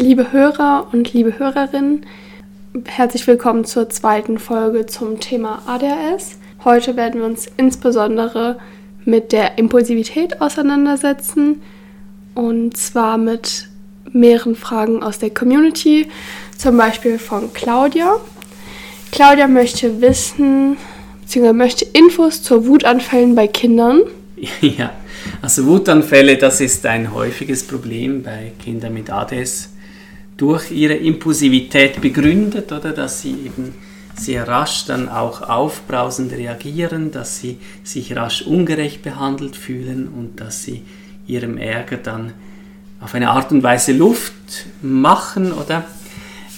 Liebe Hörer und liebe Hörerinnen, herzlich willkommen zur zweiten Folge zum Thema ADHS. Heute werden wir uns insbesondere mit der Impulsivität auseinandersetzen und zwar mit mehreren Fragen aus der Community, zum Beispiel von Claudia. Claudia möchte wissen, beziehungsweise möchte Infos zu Wutanfällen bei Kindern. Ja, also Wutanfälle, das ist ein häufiges Problem bei Kindern mit ADS durch ihre Impulsivität begründet, oder dass sie eben sehr rasch dann auch aufbrausend reagieren, dass sie sich rasch ungerecht behandelt fühlen und dass sie ihrem Ärger dann auf eine Art und Weise Luft machen, oder?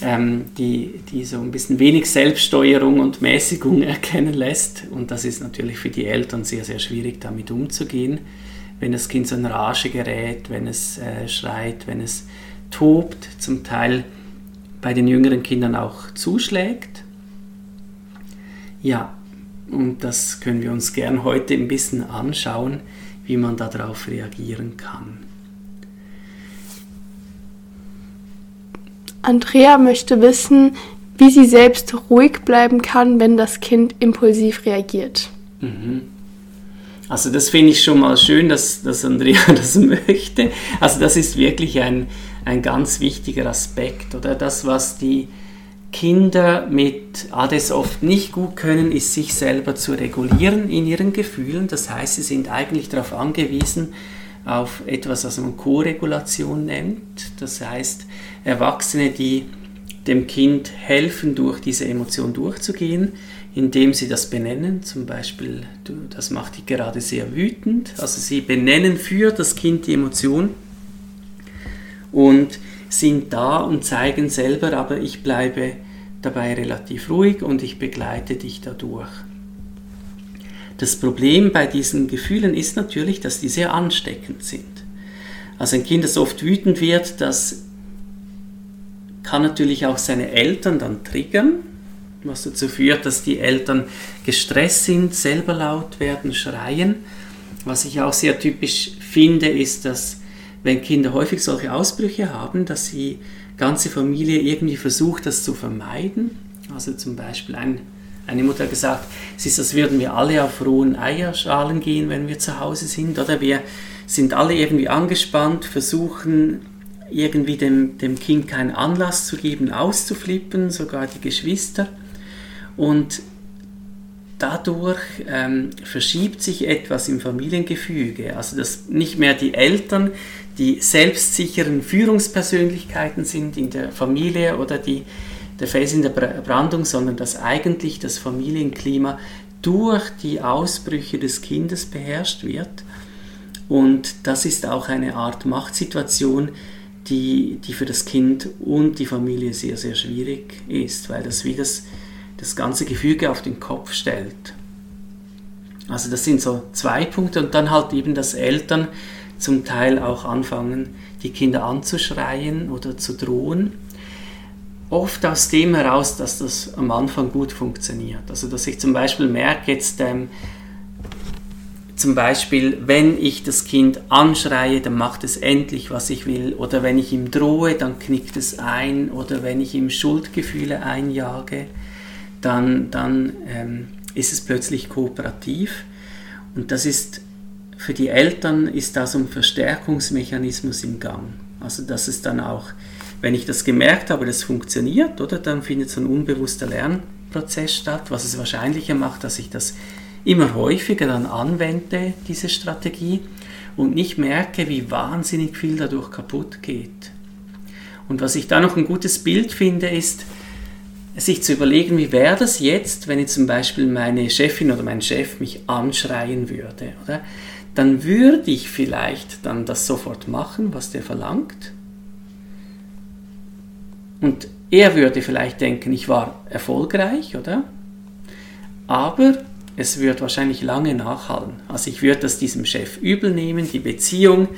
Ähm, die, die so ein bisschen wenig Selbststeuerung und Mäßigung erkennen lässt. Und das ist natürlich für die Eltern sehr, sehr schwierig, damit umzugehen, wenn das Kind so in Rage gerät, wenn es äh, schreit, wenn es tobt, zum Teil bei den jüngeren Kindern auch zuschlägt. Ja, und das können wir uns gern heute ein bisschen anschauen, wie man darauf reagieren kann. Andrea möchte wissen, wie sie selbst ruhig bleiben kann, wenn das Kind impulsiv reagiert. Mhm. Also das finde ich schon mal schön, dass, dass Andrea das möchte. Also das ist wirklich ein, ein ganz wichtiger Aspekt. Oder das, was die Kinder mit ADS oft nicht gut können, ist sich selber zu regulieren in ihren Gefühlen. Das heißt, sie sind eigentlich darauf angewiesen, auf etwas, was man Co-Regulation nennt. Das heißt, Erwachsene, die dem Kind helfen, durch diese Emotion durchzugehen, indem sie das benennen. Zum Beispiel, das macht die gerade sehr wütend. Also sie benennen für das Kind die Emotion und sind da und zeigen selber, aber ich bleibe dabei relativ ruhig und ich begleite dich dadurch. Das Problem bei diesen Gefühlen ist natürlich, dass die sehr ansteckend sind. Also ein Kind, das oft wütend wird, das kann natürlich auch seine Eltern dann triggern, was dazu führt, dass die Eltern gestresst sind, selber laut werden, schreien. Was ich auch sehr typisch finde, ist, dass wenn Kinder häufig solche Ausbrüche haben, dass die ganze Familie irgendwie versucht, das zu vermeiden. Also zum Beispiel ein eine Mutter hat gesagt, es ist, als würden wir alle auf rohen Eierschalen gehen, wenn wir zu Hause sind. Oder wir sind alle irgendwie angespannt, versuchen irgendwie dem, dem Kind keinen Anlass zu geben, auszuflippen, sogar die Geschwister. Und dadurch ähm, verschiebt sich etwas im Familiengefüge. Also dass nicht mehr die Eltern die selbstsicheren Führungspersönlichkeiten sind in der Familie oder die der Fels in der Brandung, sondern dass eigentlich das Familienklima durch die Ausbrüche des Kindes beherrscht wird. Und das ist auch eine Art Machtsituation, die, die für das Kind und die Familie sehr, sehr schwierig ist, weil das wie das, das ganze Gefüge auf den Kopf stellt. Also das sind so zwei Punkte und dann halt eben, dass Eltern zum Teil auch anfangen, die Kinder anzuschreien oder zu drohen oft aus dem heraus, dass das am Anfang gut funktioniert. Also dass ich zum Beispiel merke jetzt, ähm, zum Beispiel, wenn ich das Kind anschreie, dann macht es endlich, was ich will. Oder wenn ich ihm drohe, dann knickt es ein. Oder wenn ich ihm Schuldgefühle einjage, dann, dann ähm, ist es plötzlich kooperativ. Und das ist für die Eltern ist da so ein Verstärkungsmechanismus im Gang. Also dass es dann auch wenn ich das gemerkt habe, das funktioniert, oder, dann findet so ein unbewusster Lernprozess statt, was es wahrscheinlicher macht, dass ich das immer häufiger dann anwende, diese Strategie, und nicht merke, wie wahnsinnig viel dadurch kaputt geht. Und was ich da noch ein gutes Bild finde, ist, sich zu überlegen, wie wäre das jetzt, wenn jetzt zum Beispiel meine Chefin oder mein Chef mich anschreien würde, oder? Dann würde ich vielleicht dann das sofort machen, was der verlangt, und er würde vielleicht denken, ich war erfolgreich, oder? Aber es wird wahrscheinlich lange nachhallen. Also ich würde das diesem Chef übel nehmen, die Beziehung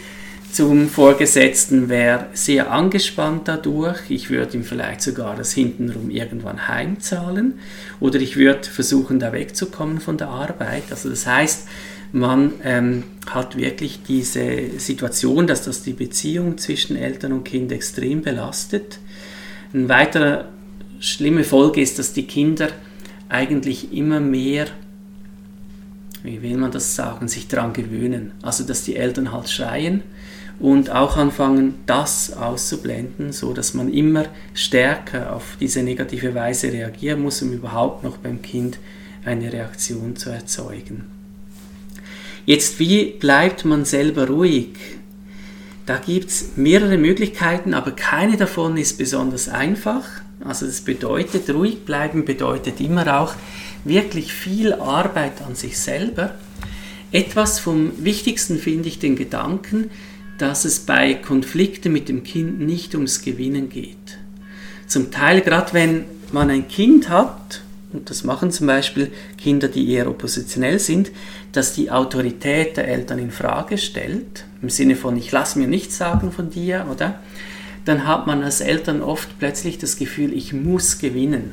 zum Vorgesetzten wäre sehr angespannt dadurch. Ich würde ihm vielleicht sogar das hintenrum irgendwann heimzahlen oder ich würde versuchen, da wegzukommen von der Arbeit. Also das heißt, man ähm, hat wirklich diese Situation, dass das die Beziehung zwischen Eltern und Kind extrem belastet. Eine weitere schlimme Folge ist, dass die Kinder eigentlich immer mehr, wie will man das sagen, sich daran gewöhnen. Also dass die Eltern halt schreien und auch anfangen, das auszublenden, so dass man immer stärker auf diese negative Weise reagieren muss, um überhaupt noch beim Kind eine Reaktion zu erzeugen. Jetzt, wie bleibt man selber ruhig? Da gibt es mehrere Möglichkeiten, aber keine davon ist besonders einfach. Also das bedeutet, ruhig bleiben bedeutet immer auch wirklich viel Arbeit an sich selber. Etwas vom Wichtigsten finde ich den Gedanken, dass es bei Konflikten mit dem Kind nicht ums Gewinnen geht. Zum Teil, gerade wenn man ein Kind hat, und das machen zum Beispiel Kinder, die eher oppositionell sind, dass die Autorität der Eltern in Frage stellt, im Sinne von ich lasse mir nichts sagen von dir, oder? Dann hat man als Eltern oft plötzlich das Gefühl, ich muss gewinnen.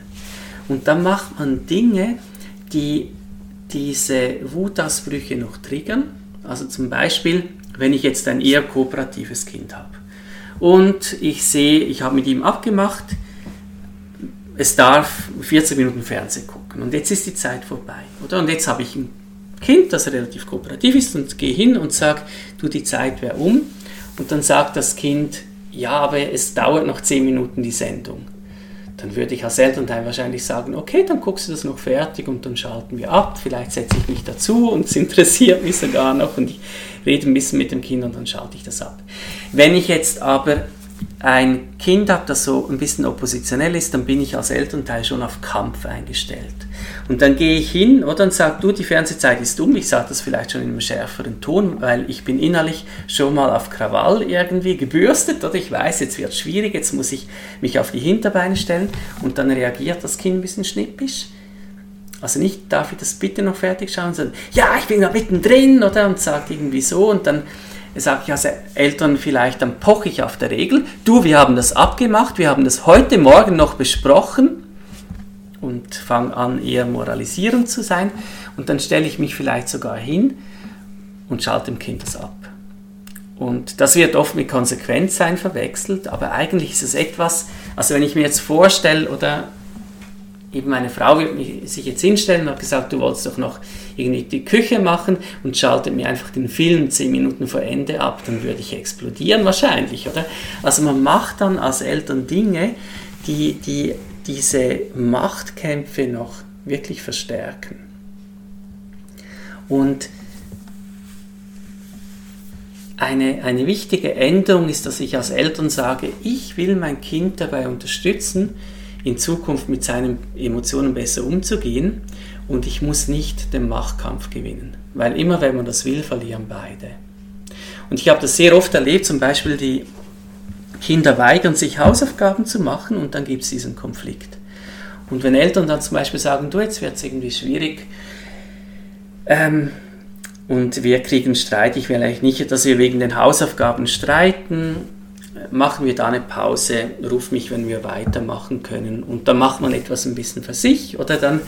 Und dann macht man Dinge, die diese Wutausbrüche noch triggern. Also zum Beispiel, wenn ich jetzt ein eher kooperatives Kind habe und ich sehe, ich habe mit ihm abgemacht, es darf 40 Minuten Fernsehen gucken und jetzt ist die Zeit vorbei, oder? Und jetzt habe ich ein Kind, das relativ kooperativ ist und gehe hin und sage, du, die Zeit wäre um und dann sagt das Kind, ja, aber es dauert noch 10 Minuten die Sendung. Dann würde ich als Elternteil wahrscheinlich sagen, okay, dann guckst du das noch fertig und dann schalten wir ab. Vielleicht setze ich mich dazu und es interessiert mich sogar noch und ich rede ein bisschen mit dem Kind und dann schalte ich das ab. Wenn ich jetzt aber ein Kind habe, das so ein bisschen oppositionell ist, dann bin ich als Elternteil schon auf Kampf eingestellt. Und dann gehe ich hin oder und sage, du, die Fernsehzeit ist um. Ich sage das vielleicht schon in einem schärferen Ton, weil ich bin innerlich schon mal auf Krawall irgendwie gebürstet oder ich weiß, jetzt wird es schwierig, jetzt muss ich mich auf die Hinterbeine stellen und dann reagiert das Kind ein bisschen schnippisch. Also nicht, darf ich das bitte noch fertig schauen, sondern ja, ich bin da mittendrin oder und sagt irgendwie so und dann sage ich als Eltern vielleicht, dann poche ich auf der Regel, du, wir haben das abgemacht, wir haben das heute Morgen noch besprochen und fange an, eher moralisierend zu sein und dann stelle ich mich vielleicht sogar hin und schalte dem Kind das ab. Und das wird oft mit Konsequenz sein verwechselt, aber eigentlich ist es etwas, also wenn ich mir jetzt vorstelle, oder eben meine Frau wird sich jetzt hinstellen und hat gesagt, du wolltest doch noch irgendwie die Küche machen und schaltet mir einfach den Film zehn Minuten vor Ende ab, dann würde ich explodieren wahrscheinlich, oder? Also man macht dann als Eltern Dinge, die, die diese Machtkämpfe noch wirklich verstärken. Und eine, eine wichtige Änderung ist, dass ich als Eltern sage, ich will mein Kind dabei unterstützen, in Zukunft mit seinen Emotionen besser umzugehen und ich muss nicht den Machtkampf gewinnen. Weil immer wenn man das will, verlieren beide. Und ich habe das sehr oft erlebt, zum Beispiel die Kinder weigern sich Hausaufgaben zu machen und dann gibt es diesen Konflikt. Und wenn Eltern dann zum Beispiel sagen, du, jetzt wird es irgendwie schwierig ähm, und wir kriegen Streit, ich will eigentlich nicht, dass wir wegen den Hausaufgaben streiten, machen wir da eine Pause, ruf mich, wenn wir weitermachen können. Und dann macht man etwas ein bisschen für sich oder dann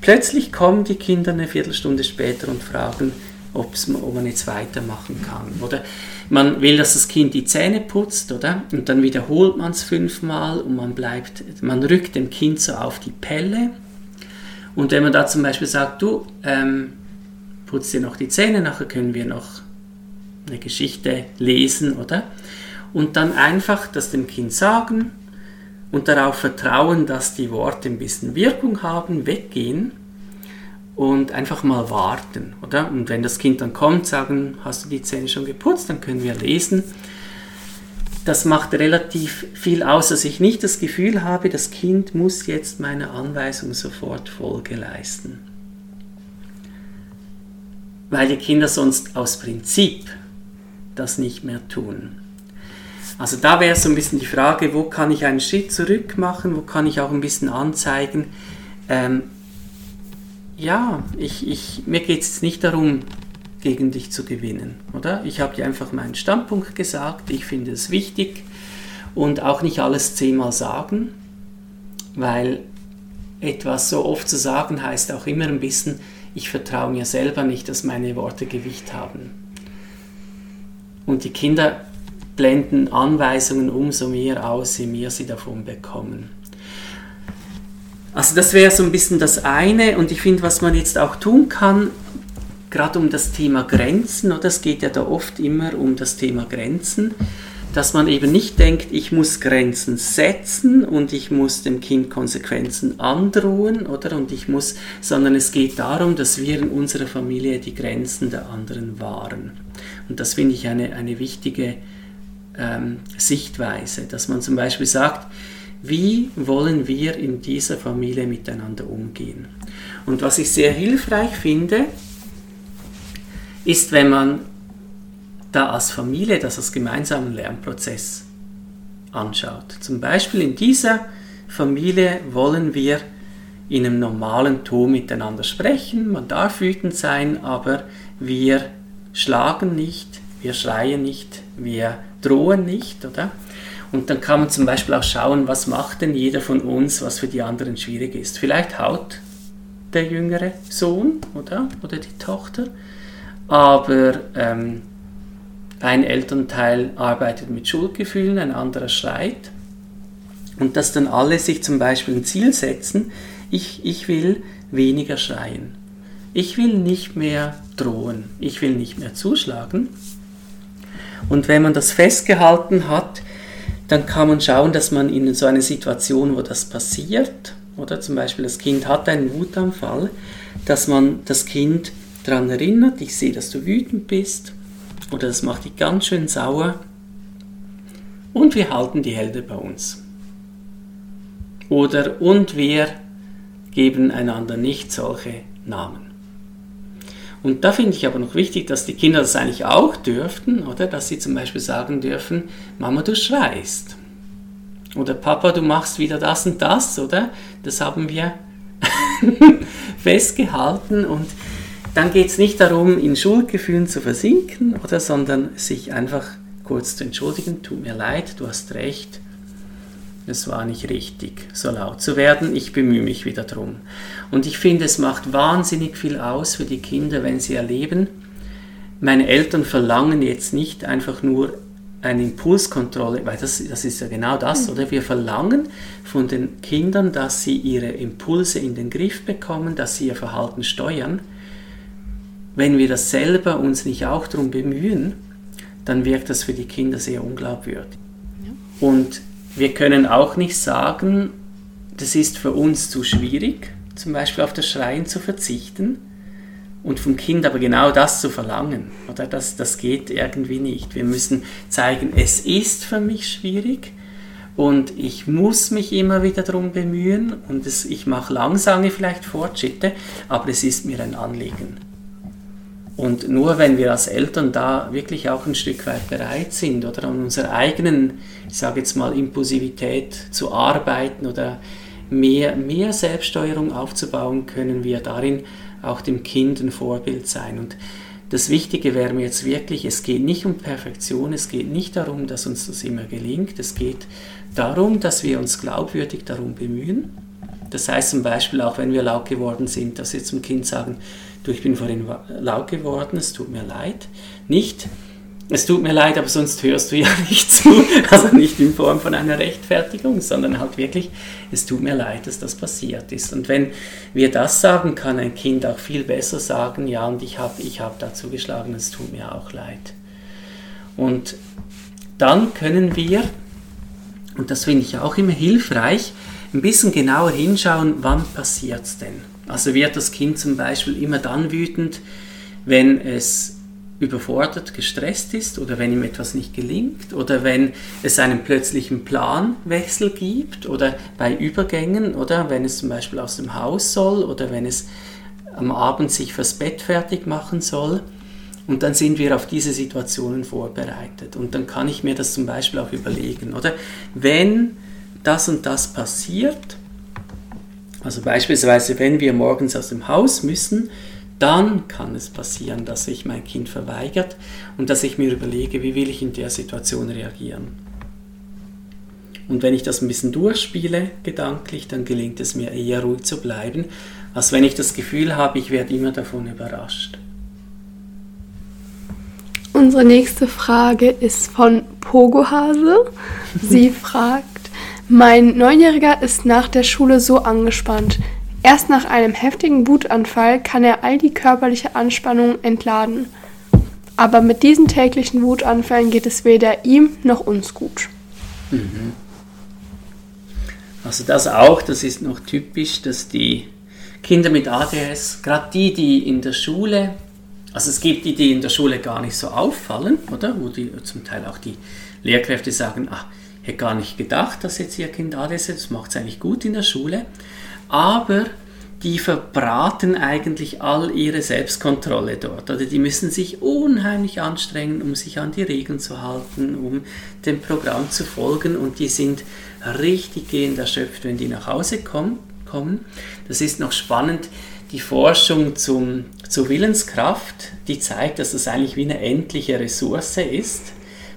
plötzlich kommen die Kinder eine Viertelstunde später und fragen, ob man jetzt weitermachen kann. Oder man will, dass das Kind die Zähne putzt, oder? Und dann wiederholt man es fünfmal und man bleibt, man rückt dem Kind so auf die Pelle. Und wenn man da zum Beispiel sagt, du, ähm, putzt dir noch die Zähne, nachher können wir noch eine Geschichte lesen, oder? Und dann einfach das dem Kind sagen und darauf vertrauen, dass die Worte ein bisschen Wirkung haben, weggehen und einfach mal warten, oder? Und wenn das Kind dann kommt, sagen, hast du die Zähne schon geputzt, dann können wir lesen. Das macht relativ viel aus, dass ich nicht das Gefühl habe, das Kind muss jetzt meiner Anweisung sofort Folge leisten. Weil die Kinder sonst aus Prinzip das nicht mehr tun. Also da wäre so ein bisschen die Frage, wo kann ich einen Schritt zurück machen, wo kann ich auch ein bisschen anzeigen, ähm, ja, ich, ich, mir geht es nicht darum, gegen dich zu gewinnen, oder? Ich habe dir einfach meinen Standpunkt gesagt, ich finde es wichtig und auch nicht alles zehnmal sagen, weil etwas so oft zu sagen heißt auch immer ein bisschen ich vertraue mir selber nicht, dass meine Worte Gewicht haben. Und die Kinder blenden Anweisungen umso mehr aus, je mehr sie davon bekommen. Also das wäre so ein bisschen das eine und ich finde, was man jetzt auch tun kann, gerade um das Thema Grenzen, oder es geht ja da oft immer um das Thema Grenzen, dass man eben nicht denkt, ich muss Grenzen setzen und ich muss dem Kind Konsequenzen androhen, oder? Und ich muss, sondern es geht darum, dass wir in unserer Familie die Grenzen der anderen wahren. Und das finde ich eine, eine wichtige ähm, Sichtweise, dass man zum Beispiel sagt, wie wollen wir in dieser Familie miteinander umgehen? Und was ich sehr hilfreich finde, ist, wenn man da als Familie das als gemeinsamen Lernprozess anschaut. Zum Beispiel in dieser Familie wollen wir in einem normalen Ton miteinander sprechen, man darf wütend sein, aber wir schlagen nicht, wir schreien nicht, wir drohen nicht, oder? Und dann kann man zum Beispiel auch schauen, was macht denn jeder von uns, was für die anderen schwierig ist. Vielleicht haut der jüngere Sohn, oder? Oder die Tochter, aber ähm, ein Elternteil arbeitet mit Schuldgefühlen, ein anderer schreit. Und dass dann alle sich zum Beispiel ein Ziel setzen, ich, ich will weniger schreien. Ich will nicht mehr drohen. Ich will nicht mehr zuschlagen. Und wenn man das festgehalten hat, dann kann man schauen, dass man in so einer Situation, wo das passiert, oder zum Beispiel das Kind hat einen Wutanfall, dass man das Kind daran erinnert, ich sehe, dass du wütend bist oder das macht dich ganz schön sauer. Und wir halten die Hände bei uns. Oder und wir geben einander nicht solche Namen. Und da finde ich aber noch wichtig, dass die Kinder das eigentlich auch dürften, oder? Dass sie zum Beispiel sagen dürfen, Mama, du schreist. Oder Papa, du machst wieder das und das, oder? Das haben wir festgehalten und dann geht es nicht darum, in Schuldgefühlen zu versinken, oder, sondern sich einfach kurz zu entschuldigen, tut mir leid, du hast recht, es war nicht richtig, so laut zu werden, ich bemühe mich wieder drum. Und ich finde, es macht wahnsinnig viel aus für die Kinder, wenn sie erleben, meine Eltern verlangen jetzt nicht einfach nur eine Impulskontrolle, weil das, das ist ja genau das, mhm. oder? Wir verlangen von den Kindern, dass sie ihre Impulse in den Griff bekommen, dass sie ihr Verhalten steuern wenn wir das selber uns nicht auch darum bemühen, dann wirkt das für die Kinder sehr unglaubwürdig. Ja. Und wir können auch nicht sagen, das ist für uns zu schwierig, zum Beispiel auf das Schreien zu verzichten und vom Kind aber genau das zu verlangen. Oder das, das geht irgendwie nicht. Wir müssen zeigen, es ist für mich schwierig und ich muss mich immer wieder darum bemühen und es, ich mache langsame vielleicht Fortschritte, aber es ist mir ein Anliegen. Und nur wenn wir als Eltern da wirklich auch ein Stück weit bereit sind oder an unserer eigenen, ich sage jetzt mal, Impulsivität zu arbeiten oder mehr, mehr Selbststeuerung aufzubauen, können wir darin auch dem Kind ein Vorbild sein. Und das Wichtige wäre mir jetzt wirklich, es geht nicht um Perfektion, es geht nicht darum, dass uns das immer gelingt, es geht darum, dass wir uns glaubwürdig darum bemühen. Das heißt zum Beispiel auch, wenn wir laut geworden sind, dass wir zum Kind sagen, du, ich bin vorhin laut geworden, es tut mir leid. Nicht, es tut mir leid, aber sonst hörst du ja nicht zu. Also nicht in Form von einer Rechtfertigung, sondern halt wirklich, es tut mir leid, dass das passiert ist. Und wenn wir das sagen, kann ein Kind auch viel besser sagen, ja, und ich habe ich hab dazu geschlagen, es tut mir auch leid. Und dann können wir, und das finde ich auch immer hilfreich, ein bisschen genauer hinschauen, wann passiert es denn. Also wird das Kind zum Beispiel immer dann wütend, wenn es überfordert, gestresst ist oder wenn ihm etwas nicht gelingt oder wenn es einen plötzlichen Planwechsel gibt oder bei Übergängen oder wenn es zum Beispiel aus dem Haus soll oder wenn es am Abend sich fürs Bett fertig machen soll. Und dann sind wir auf diese Situationen vorbereitet. Und dann kann ich mir das zum Beispiel auch überlegen, oder? Wenn das und das passiert, also beispielsweise, wenn wir morgens aus dem Haus müssen, dann kann es passieren, dass sich mein Kind verweigert und dass ich mir überlege, wie will ich in der Situation reagieren. Und wenn ich das ein bisschen durchspiele, gedanklich, dann gelingt es mir eher ruhig zu bleiben als wenn ich das Gefühl habe, ich werde immer davon überrascht. Unsere nächste Frage ist von Pogohase. Sie fragt, mein Neunjähriger ist nach der Schule so angespannt. Erst nach einem heftigen Wutanfall kann er all die körperliche Anspannung entladen. Aber mit diesen täglichen Wutanfällen geht es weder ihm noch uns gut. Mhm. Also das auch, das ist noch typisch, dass die Kinder mit ADS, gerade die, die in der Schule, also es gibt die, die in der Schule gar nicht so auffallen, oder? Wo die zum Teil auch die Lehrkräfte sagen, ach, hätte gar nicht gedacht, dass jetzt ihr Kind ADS hat, das macht es eigentlich gut in der Schule. Aber die verbraten eigentlich all ihre Selbstkontrolle dort. Oder die müssen sich unheimlich anstrengen, um sich an die Regeln zu halten, um dem Programm zu folgen und die sind richtig gehend erschöpft, wenn die nach Hause kommen. Das ist noch spannend. Die Forschung zum, zur Willenskraft, die zeigt, dass das eigentlich wie eine endliche Ressource ist.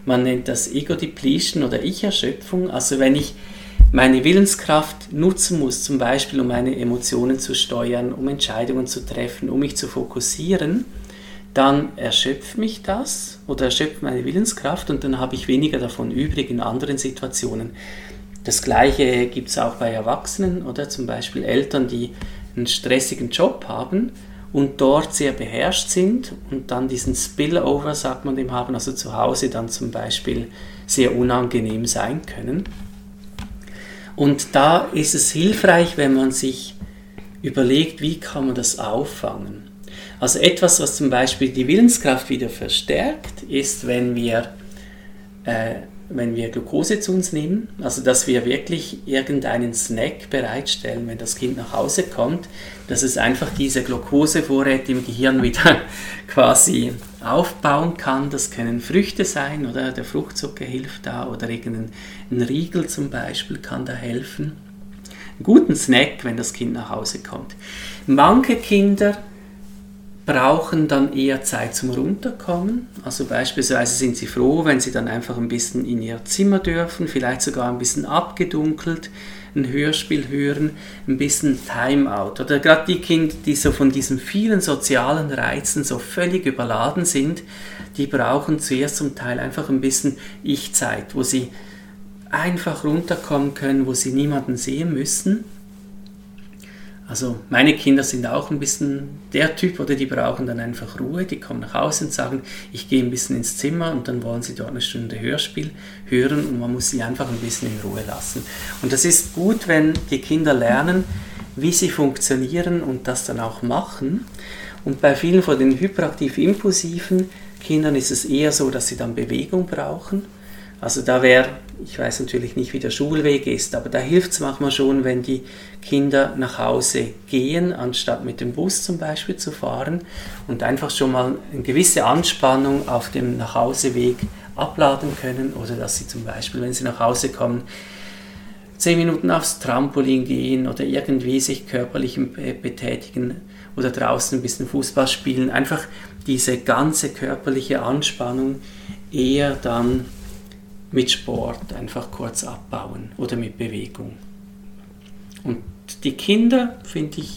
Man nennt das Ego-Depletion oder Ich-Erschöpfung. Also wenn ich meine Willenskraft nutzen muss, zum Beispiel um meine Emotionen zu steuern, um Entscheidungen zu treffen, um mich zu fokussieren, dann erschöpft mich das oder erschöpft meine Willenskraft und dann habe ich weniger davon übrig in anderen Situationen. Das gleiche gibt es auch bei Erwachsenen oder zum Beispiel Eltern, die einen stressigen Job haben und dort sehr beherrscht sind und dann diesen Spillover, sagt man dem, haben, also zu Hause dann zum Beispiel sehr unangenehm sein können. Und da ist es hilfreich, wenn man sich überlegt, wie kann man das auffangen. Also etwas, was zum Beispiel die Willenskraft wieder verstärkt, ist, wenn wir, äh, wenn wir Glucose zu uns nehmen, also dass wir wirklich irgendeinen Snack bereitstellen, wenn das Kind nach Hause kommt, dass es einfach diese Glukosevorräte im Gehirn wieder quasi aufbauen kann. Das können Früchte sein oder der Fruchtzucker hilft da oder irgendein Riegel zum Beispiel kann da helfen. Einen guten Snack, wenn das Kind nach Hause kommt. Manche Kinder brauchen dann eher Zeit zum Runterkommen. Also beispielsweise sind sie froh, wenn sie dann einfach ein bisschen in ihr Zimmer dürfen, vielleicht sogar ein bisschen abgedunkelt, ein Hörspiel hören, ein bisschen Timeout. Oder gerade die Kinder, die so von diesen vielen sozialen Reizen so völlig überladen sind, die brauchen zuerst zum Teil einfach ein bisschen Ich-Zeit, wo sie einfach runterkommen können, wo sie niemanden sehen müssen also meine Kinder sind auch ein bisschen der Typ, oder die brauchen dann einfach Ruhe, die kommen nach Hause und sagen, ich gehe ein bisschen ins Zimmer und dann wollen sie dort eine Stunde Hörspiel hören und man muss sie einfach ein bisschen in Ruhe lassen. Und das ist gut, wenn die Kinder lernen, wie sie funktionieren und das dann auch machen. Und bei vielen von den hyperaktiv-impulsiven Kindern ist es eher so, dass sie dann Bewegung brauchen. Also da wäre, ich weiß natürlich nicht, wie der Schulweg ist, aber da hilft es manchmal schon, wenn die Kinder nach Hause gehen, anstatt mit dem Bus zum Beispiel zu fahren und einfach schon mal eine gewisse Anspannung auf dem Nachhauseweg abladen können oder dass sie zum Beispiel, wenn sie nach Hause kommen, zehn Minuten aufs Trampolin gehen oder irgendwie sich körperlich betätigen oder draußen ein bisschen Fußball spielen. Einfach diese ganze körperliche Anspannung eher dann mit Sport einfach kurz abbauen oder mit Bewegung. Und die Kinder, finde ich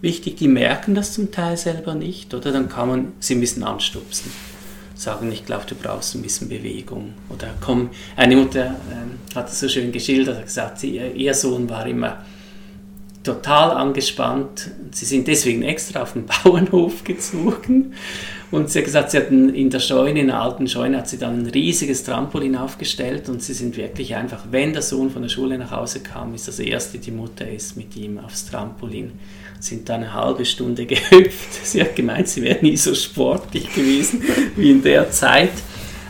wichtig, die merken das zum Teil selber nicht, oder dann kann man sie ein bisschen anstupsen. Sagen, ich glaube, du brauchst ein bisschen Bewegung. Oder komm, eine Mutter äh, hat es so schön geschildert, hat gesagt, sie, ihr Sohn war immer total angespannt. Sie sind deswegen extra auf den Bauernhof gezogen. Und sie hat gesagt, sie hatten in der Scheune, in der alten Scheune, hat sie dann ein riesiges Trampolin aufgestellt und sie sind wirklich einfach, wenn der Sohn von der Schule nach Hause kam, ist das erste, die Mutter ist mit ihm aufs Trampolin, sind dann eine halbe Stunde gehüpft. Sie hat gemeint, sie wäre nie so sportlich gewesen wie in der Zeit.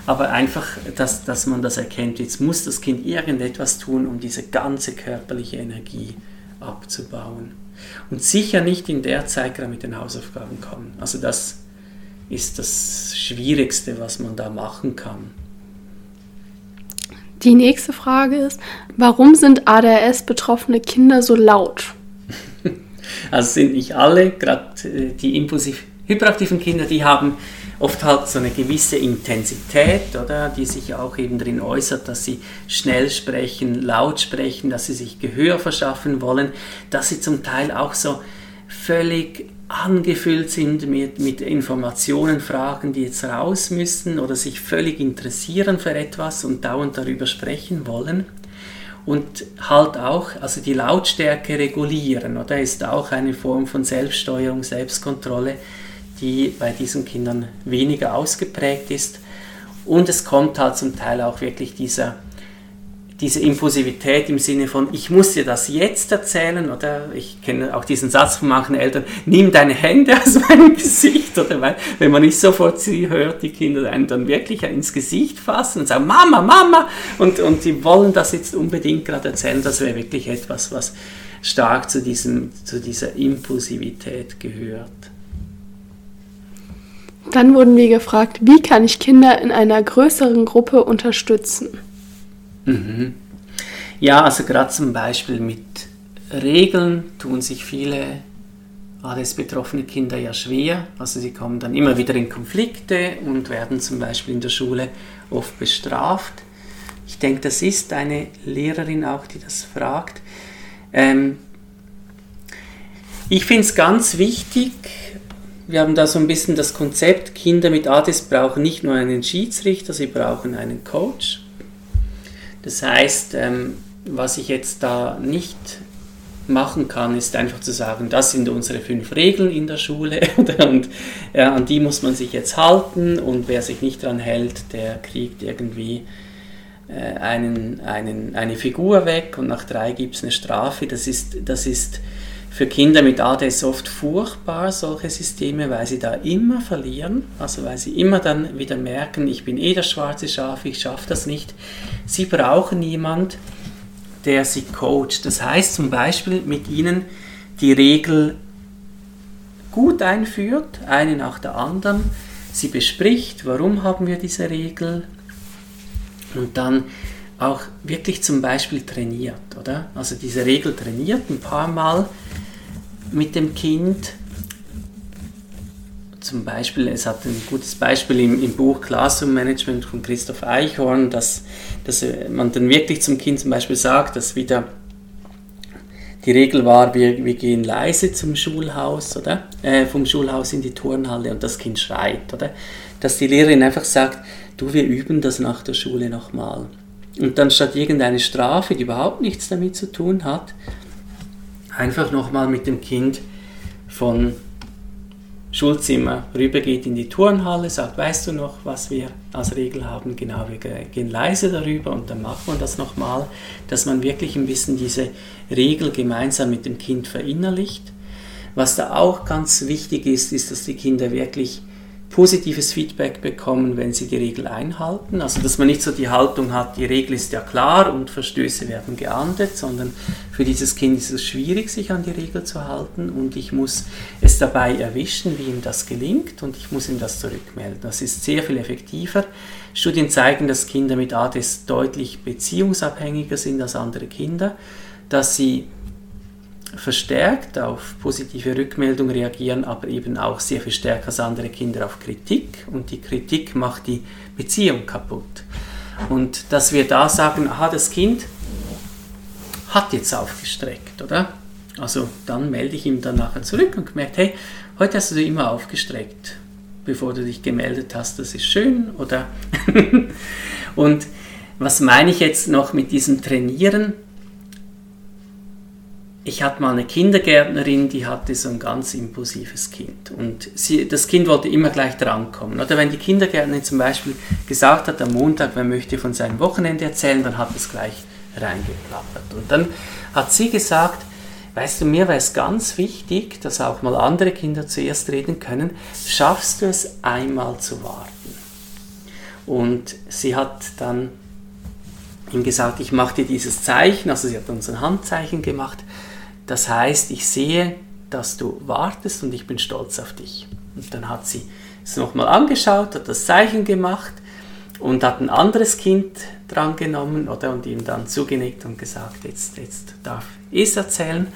Aber einfach, dass, dass man das erkennt, jetzt muss das Kind irgendetwas tun, um diese ganze körperliche Energie zu abzubauen. Und sicher nicht in der Zeit gerade mit den Hausaufgaben kommen. Also das ist das Schwierigste, was man da machen kann. Die nächste Frage ist, warum sind ADHS-betroffene Kinder so laut? Also sind nicht alle, gerade äh, die impulsiv hyperaktiven Kinder, die haben oft halt so eine gewisse Intensität, oder, die sich auch eben darin äußert, dass sie schnell sprechen, laut sprechen, dass sie sich Gehör verschaffen wollen, dass sie zum Teil auch so völlig angefüllt sind mit, mit Informationen, Fragen, die jetzt raus müssen oder sich völlig interessieren für etwas und dauernd darüber sprechen wollen. Und halt auch, also die Lautstärke regulieren, oder ist auch eine Form von Selbststeuerung, Selbstkontrolle, die bei diesen Kindern weniger ausgeprägt ist. Und es kommt halt zum Teil auch wirklich dieser diese Impulsivität im Sinne von, ich muss dir das jetzt erzählen, oder ich kenne auch diesen Satz von manchen Eltern, nimm deine Hände aus meinem Gesicht, oder weil, wenn man nicht sofort sie hört, die Kinder einen dann wirklich ins Gesicht fassen und sagen, Mama, Mama, und, und die wollen das jetzt unbedingt gerade erzählen, das wäre wirklich etwas, was stark zu, diesem, zu dieser Impulsivität gehört. Dann wurden wir gefragt, wie kann ich Kinder in einer größeren Gruppe unterstützen? Mhm. Ja, also gerade zum Beispiel mit Regeln tun sich viele ADS-betroffene Kinder ja schwer. Also sie kommen dann immer wieder in Konflikte und werden zum Beispiel in der Schule oft bestraft. Ich denke, das ist eine Lehrerin auch, die das fragt. Ähm, ich finde es ganz wichtig, wir haben da so ein bisschen das Konzept, Kinder mit ADS brauchen nicht nur einen Schiedsrichter, sie brauchen einen Coach. Das heißt, ähm, was ich jetzt da nicht machen kann, ist einfach zu sagen, das sind unsere fünf Regeln in der Schule. Und äh, an die muss man sich jetzt halten. Und wer sich nicht daran hält, der kriegt irgendwie äh, einen, einen, eine Figur weg. Und nach drei gibt es eine Strafe. Das ist, das ist für Kinder mit ADS oft furchtbar, solche Systeme, weil sie da immer verlieren, also weil sie immer dann wieder merken, ich bin eh das schwarze Schaf, ich schaffe das nicht. Sie brauchen jemand, der sie coacht. Das heißt zum Beispiel mit ihnen die Regel gut einführt, eine nach der anderen, sie bespricht, warum haben wir diese Regel und dann auch wirklich zum Beispiel trainiert, oder? Also diese Regel trainiert ein paar Mal mit dem Kind. Zum Beispiel, es hat ein gutes Beispiel im, im Buch Classroom Management von Christoph Eichhorn, dass, dass man dann wirklich zum Kind zum Beispiel sagt, dass wieder die Regel war, wir, wir gehen leise zum Schulhaus, oder? Äh, vom Schulhaus in die Turnhalle und das Kind schreit, oder? Dass die Lehrerin einfach sagt, du, wir üben das nach der Schule nochmal. Und dann statt irgendeine Strafe, die überhaupt nichts damit zu tun hat, einfach nochmal mit dem Kind von Schulzimmer rübergeht in die Turnhalle, sagt, weißt du noch, was wir als Regel haben? Genau, wir gehen leise darüber und dann macht man das nochmal, dass man wirklich ein bisschen diese Regel gemeinsam mit dem Kind verinnerlicht. Was da auch ganz wichtig ist, ist, dass die Kinder wirklich positives Feedback bekommen, wenn sie die Regel einhalten. Also dass man nicht so die Haltung hat, die Regel ist ja klar und Verstöße werden geahndet, sondern für dieses Kind ist es schwierig, sich an die Regel zu halten und ich muss es dabei erwischen, wie ihm das gelingt und ich muss ihm das zurückmelden. Das ist sehr viel effektiver. Studien zeigen, dass Kinder mit ADS deutlich beziehungsabhängiger sind als andere Kinder, dass sie verstärkt auf positive Rückmeldung reagieren, aber eben auch sehr viel stärker als andere Kinder auf Kritik und die Kritik macht die Beziehung kaputt. Und dass wir da sagen, aha, das Kind hat jetzt aufgestreckt, oder? Also dann melde ich ihm dann nachher zurück und gemerkt, hey, heute hast du dich immer aufgestreckt, bevor du dich gemeldet hast, das ist schön, oder? und was meine ich jetzt noch mit diesem Trainieren? ich hatte mal eine Kindergärtnerin, die hatte so ein ganz impulsives Kind. Und sie, das Kind wollte immer gleich drankommen. Oder wenn die Kindergärtnerin zum Beispiel gesagt hat, am Montag, wer möchte von seinem Wochenende erzählen, dann hat es gleich reingeplappert. Und dann hat sie gesagt, weißt du, mir wäre es ganz wichtig, dass auch mal andere Kinder zuerst reden können, schaffst du es einmal zu warten? Und sie hat dann ihm gesagt, ich mache dir dieses Zeichen, also sie hat uns ein Handzeichen gemacht, das heißt, ich sehe, dass du wartest und ich bin stolz auf dich. Und dann hat sie es nochmal angeschaut, hat das Zeichen gemacht und hat ein anderes Kind drangenommen oder und ihm dann zugenickt und gesagt, jetzt, jetzt darf ich es erzählen.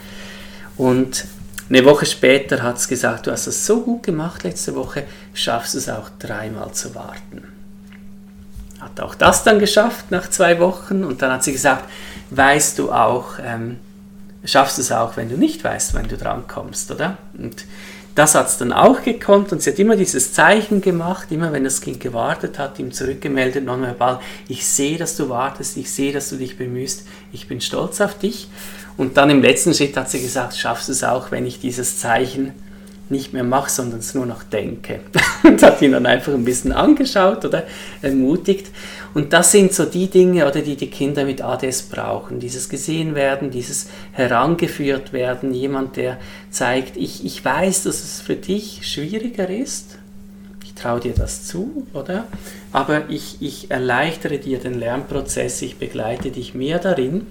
Und eine Woche später hat es gesagt, du hast es so gut gemacht letzte Woche, schaffst es auch dreimal zu warten. Hat auch das dann geschafft nach zwei Wochen und dann hat sie gesagt, weißt du auch, ähm, schaffst es auch, wenn du nicht weißt, wann du drankommst, oder? Und das hat es dann auch gekonnt und sie hat immer dieses Zeichen gemacht, immer wenn das Kind gewartet hat, ihm zurückgemeldet, nonverbal, ich sehe, dass du wartest, ich sehe, dass du dich bemühst, ich bin stolz auf dich. Und dann im letzten Schritt hat sie gesagt, schaffst du es auch, wenn ich dieses Zeichen nicht mehr mache, sondern es nur noch denke. und hat ihn dann einfach ein bisschen angeschaut oder ermutigt. Und das sind so die Dinge, oder die die Kinder mit ADS brauchen. Dieses gesehen werden, dieses herangeführt werden, jemand, der zeigt, ich, ich weiß, dass es für dich schwieriger ist. Ich traue dir das zu, oder? Aber ich, ich erleichtere dir den Lernprozess, ich begleite dich mehr darin.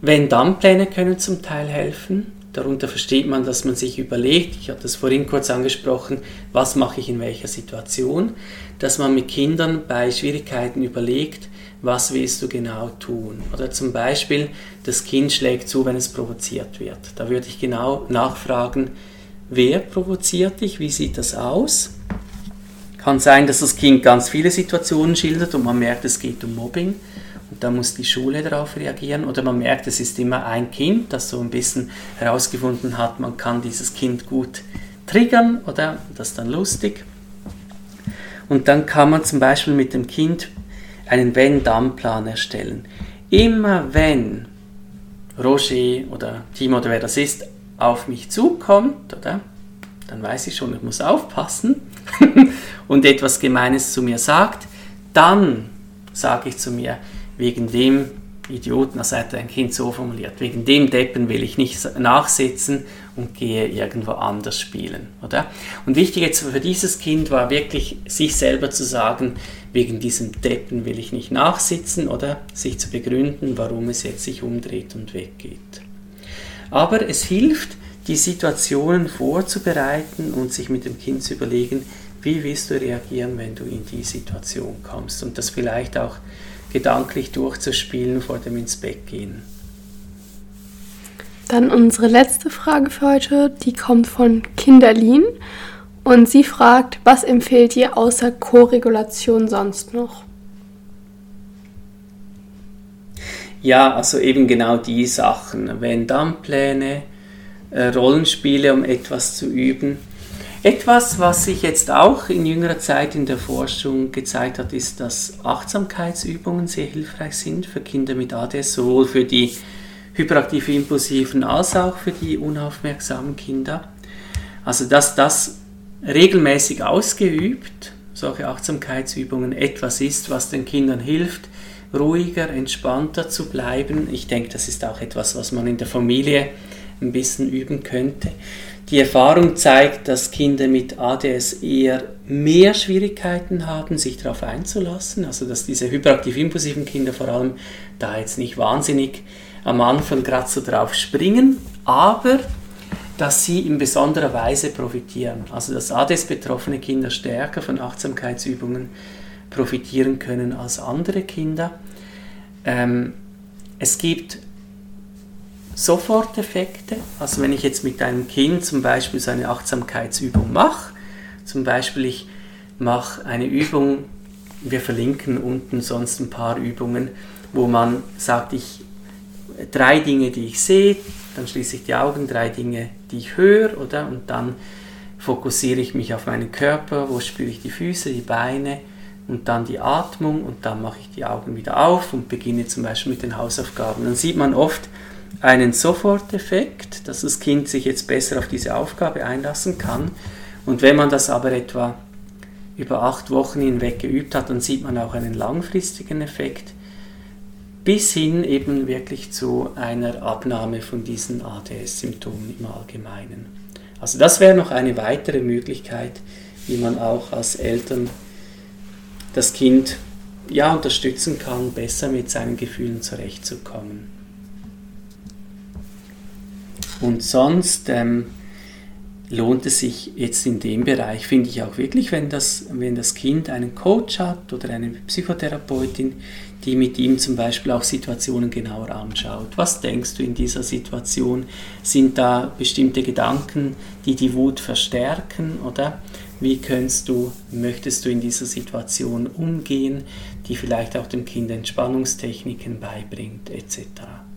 Wenn-Dann-Pläne können zum Teil helfen Darunter versteht man, dass man sich überlegt, ich habe das vorhin kurz angesprochen, was mache ich in welcher Situation, dass man mit Kindern bei Schwierigkeiten überlegt, was willst du genau tun. Oder zum Beispiel, das Kind schlägt zu, wenn es provoziert wird. Da würde ich genau nachfragen, wer provoziert dich, wie sieht das aus? Kann sein, dass das Kind ganz viele Situationen schildert und man merkt, es geht um Mobbing. Und da muss die Schule darauf reagieren. Oder man merkt, es ist immer ein Kind, das so ein bisschen herausgefunden hat, man kann dieses Kind gut triggern oder das ist dann lustig. Und dann kann man zum Beispiel mit dem Kind einen Wenn-Dann-Plan erstellen. Immer wenn Roger oder Timo oder wer das ist, auf mich zukommt, oder? Dann weiß ich schon, ich muss aufpassen und etwas Gemeines zu mir sagt, dann sage ich zu mir, wegen dem Idioten, das hat ein Kind so formuliert, wegen dem Deppen will ich nicht nachsitzen und gehe irgendwo anders spielen, oder? Und wichtig jetzt für dieses Kind war wirklich, sich selber zu sagen, wegen diesem Deppen will ich nicht nachsitzen, oder sich zu begründen, warum es jetzt sich umdreht und weggeht. Aber es hilft, die Situationen vorzubereiten und sich mit dem Kind zu überlegen, wie willst du reagieren, wenn du in die Situation kommst und das vielleicht auch gedanklich durchzuspielen vor dem ins Bett gehen. Dann unsere letzte Frage für heute, die kommt von Kinderlin und sie fragt, was empfehlt ihr außer Koregulation sonst noch? Ja, also eben genau die Sachen. Wenn-Dann-Pläne, äh, Rollenspiele, um etwas zu üben. Etwas, was sich jetzt auch in jüngerer Zeit in der Forschung gezeigt hat, ist, dass Achtsamkeitsübungen sehr hilfreich sind für Kinder mit ADS, sowohl für die hyperaktiv impulsiven als auch für die unaufmerksamen Kinder. Also dass das regelmäßig ausgeübt, solche Achtsamkeitsübungen, etwas ist, was den Kindern hilft, ruhiger, entspannter zu bleiben. Ich denke, das ist auch etwas, was man in der Familie ein bisschen üben könnte. Die Erfahrung zeigt, dass Kinder mit ADS eher mehr Schwierigkeiten haben, sich darauf einzulassen. Also dass diese hyperaktiv-impulsiven Kinder vor allem da jetzt nicht wahnsinnig am Anfang gerade so drauf springen, aber dass sie in besonderer Weise profitieren. Also dass ADS-betroffene Kinder stärker von Achtsamkeitsübungen profitieren können als andere Kinder. Ähm, es gibt Soforteffekte. Also wenn ich jetzt mit einem Kind zum Beispiel so eine Achtsamkeitsübung mache, zum Beispiel ich mache eine Übung, wir verlinken unten sonst ein paar Übungen, wo man sagt, ich drei Dinge, die ich sehe, dann schließe ich die Augen, drei Dinge, die ich höre, oder? Und dann fokussiere ich mich auf meinen Körper, wo spüre ich die Füße, die Beine und dann die Atmung und dann mache ich die Augen wieder auf und beginne zum Beispiel mit den Hausaufgaben. Dann sieht man oft, einen Soforteffekt, dass das Kind sich jetzt besser auf diese Aufgabe einlassen kann. Und wenn man das aber etwa über acht Wochen hinweg geübt hat, dann sieht man auch einen langfristigen Effekt, bis hin eben wirklich zu einer Abnahme von diesen ADS-Symptomen im Allgemeinen. Also das wäre noch eine weitere Möglichkeit, wie man auch als Eltern das Kind ja unterstützen kann, besser mit seinen Gefühlen zurechtzukommen. Und sonst ähm, lohnt es sich jetzt in dem Bereich, finde ich auch wirklich, wenn das, wenn das Kind einen Coach hat oder eine Psychotherapeutin, die mit ihm zum Beispiel auch Situationen genauer anschaut. Was denkst du in dieser Situation? Sind da bestimmte Gedanken, die die Wut verstärken oder wie kannst du, möchtest du in dieser Situation umgehen, die vielleicht auch dem Kind Entspannungstechniken beibringt etc.